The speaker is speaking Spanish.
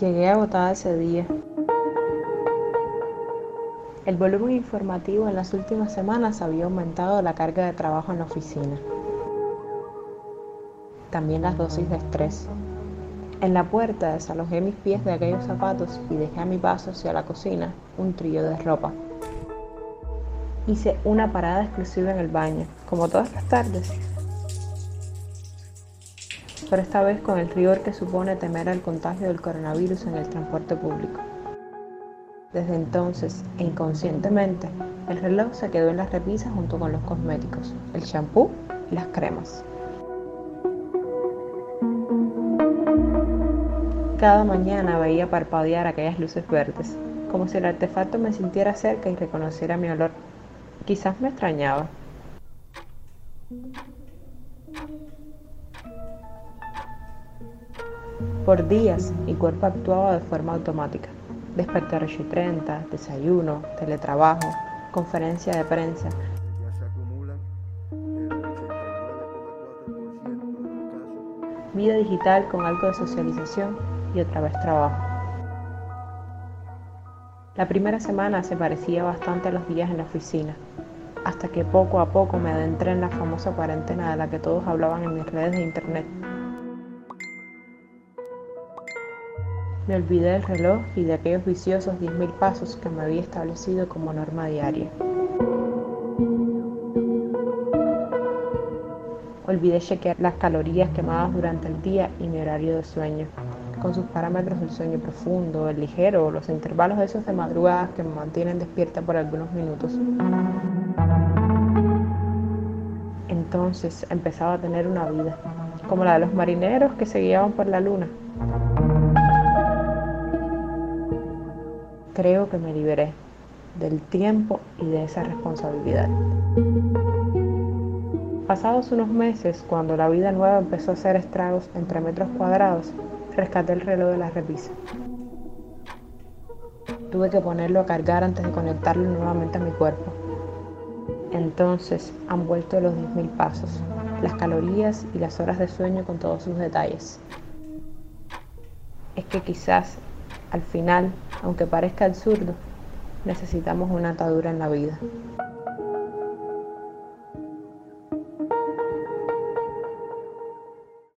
Llegué agotada ese día. El volumen informativo en las últimas semanas había aumentado la carga de trabajo en la oficina. También las dosis de estrés. En la puerta desalojé mis pies de aquellos zapatos y dejé a mi paso hacia la cocina un trillo de ropa. Hice una parada exclusiva en el baño, como todas las tardes. Pero esta vez con el rigor que supone temer el contagio del coronavirus en el transporte público. Desde entonces, inconscientemente, el reloj se quedó en las repisas junto con los cosméticos, el champú y las cremas. Cada mañana veía parpadear aquellas luces verdes, como si el artefacto me sintiera cerca y reconociera mi olor. Quizás me extrañaba. Por días mi cuerpo actuaba de forma automática. Despertar 8 y 30, desayuno, teletrabajo, conferencia de prensa. Vida digital con algo de socialización y otra vez trabajo. La primera semana se parecía bastante a los días en la oficina, hasta que poco a poco me adentré en la famosa cuarentena de la que todos hablaban en mis redes de internet. Me olvidé del reloj y de aquellos viciosos 10.000 pasos que me había establecido como norma diaria. Olvidé chequear las calorías quemadas durante el día y mi horario de sueño con sus parámetros del sueño profundo, el ligero los intervalos esos de madrugadas que me mantienen despierta por algunos minutos. Entonces empezaba a tener una vida, como la de los marineros que se guiaban por la luna. Creo que me liberé del tiempo y de esa responsabilidad. Pasados unos meses, cuando la vida nueva empezó a hacer estragos entre metros cuadrados, rescaté el reloj de la repisa. Tuve que ponerlo a cargar antes de conectarlo nuevamente a mi cuerpo. Entonces han vuelto los 10.000 pasos, las calorías y las horas de sueño con todos sus detalles. Es que quizás, al final, aunque parezca absurdo, necesitamos una atadura en la vida.